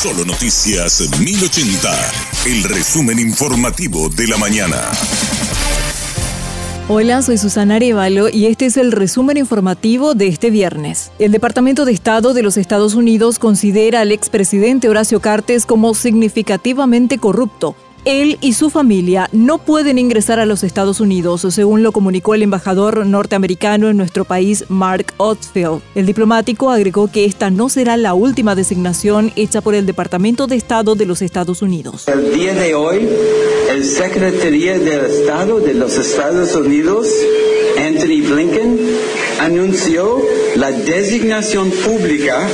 Solo Noticias 1080, el resumen informativo de la mañana. Hola, soy Susana Arevalo y este es el resumen informativo de este viernes. El Departamento de Estado de los Estados Unidos considera al expresidente Horacio Cartes como significativamente corrupto él y su familia no pueden ingresar a los Estados Unidos, según lo comunicó el embajador norteamericano en nuestro país, Mark Otsfield. El diplomático agregó que esta no será la última designación hecha por el Departamento de Estado de los Estados Unidos. El día de hoy, el Secretaría del Estado de los Estados Unidos, Anthony Blinken, anunció la designación pública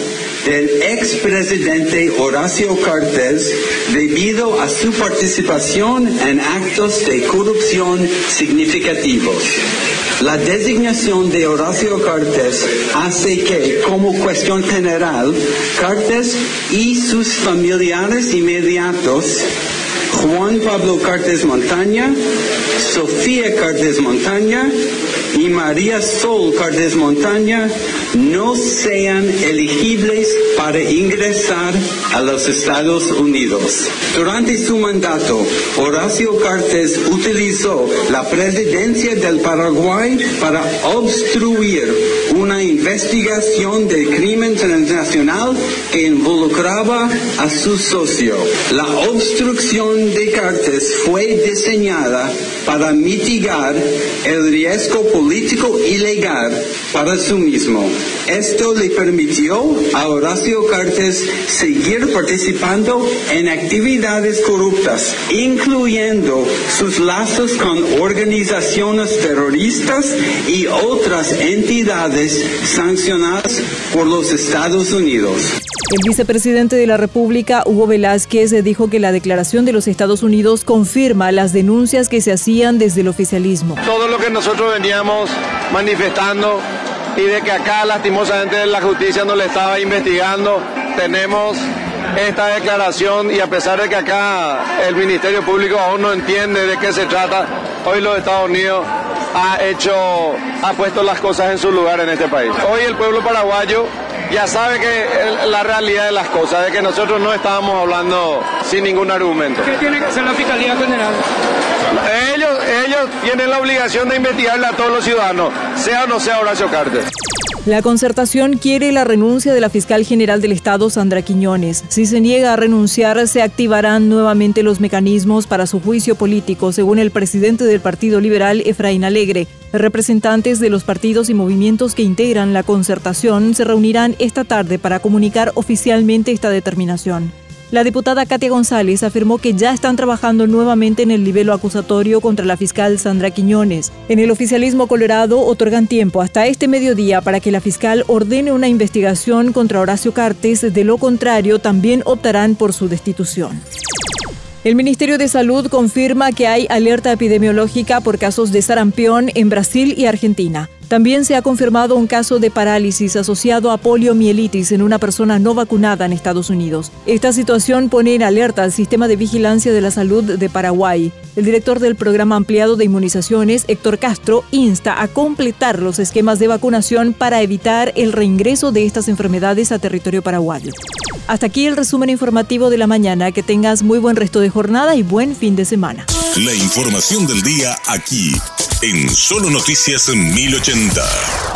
del expresidente Horacio Cartes debido a su participación en actos de corrupción significativos. La designación de Horacio Cartes hace que, como cuestión general, Cartes y sus familiares inmediatos Juan Pablo Cartes Montaña, Sofía Cartes Montaña y María Sol Cartes Montaña no sean elegibles para ingresar a los Estados Unidos. Durante su mandato, Horacio Cartes utilizó la presidencia del Paraguay para obstruir una investigación del crimen transnacional que involucraba a su socio. La obstrucción de Cartes fue diseñada para mitigar el riesgo político ilegal para su mismo. Esto le permitió a Horacio Cartes seguir participando en actividades corruptas, incluyendo sus lazos con organizaciones terroristas y otras entidades sancionadas por los Estados Unidos. El vicepresidente de la República, Hugo Velázquez, dijo que la declaración de los Estados Unidos confirma las denuncias que se hacían desde el oficialismo. Todo lo que nosotros veníamos manifestando y de que acá lastimosamente la justicia no le estaba investigando, tenemos esta declaración y a pesar de que acá el Ministerio Público aún no entiende de qué se trata, hoy los Estados Unidos ha hecho, ha puesto las cosas en su lugar en este país. Hoy el pueblo paraguayo ya sabe que la realidad de las cosas, de que nosotros no estábamos hablando sin ningún argumento. ¿Qué tiene que hacer la Fiscalía General? Ellos, tienen la obligación de investigarle a todos los ciudadanos, sea o no sea Horacio Cartes. La concertación quiere la renuncia de la fiscal general del Estado, Sandra Quiñones. Si se niega a renunciar, se activarán nuevamente los mecanismos para su juicio político, según el presidente del Partido Liberal, Efraín Alegre. Representantes de los partidos y movimientos que integran la concertación se reunirán esta tarde para comunicar oficialmente esta determinación. La diputada Katia González afirmó que ya están trabajando nuevamente en el nivel acusatorio contra la fiscal Sandra Quiñones. En el oficialismo colorado otorgan tiempo hasta este mediodía para que la fiscal ordene una investigación contra Horacio Cartes, de lo contrario también optarán por su destitución. El Ministerio de Salud confirma que hay alerta epidemiológica por casos de sarampión en Brasil y Argentina. También se ha confirmado un caso de parálisis asociado a poliomielitis en una persona no vacunada en Estados Unidos. Esta situación pone en alerta al sistema de vigilancia de la salud de Paraguay. El director del programa ampliado de inmunizaciones, Héctor Castro, insta a completar los esquemas de vacunación para evitar el reingreso de estas enfermedades a territorio paraguayo. Hasta aquí el resumen informativo de la mañana. Que tengas muy buen resto de jornada y buen fin de semana. La información del día aquí en Solo Noticias 1080.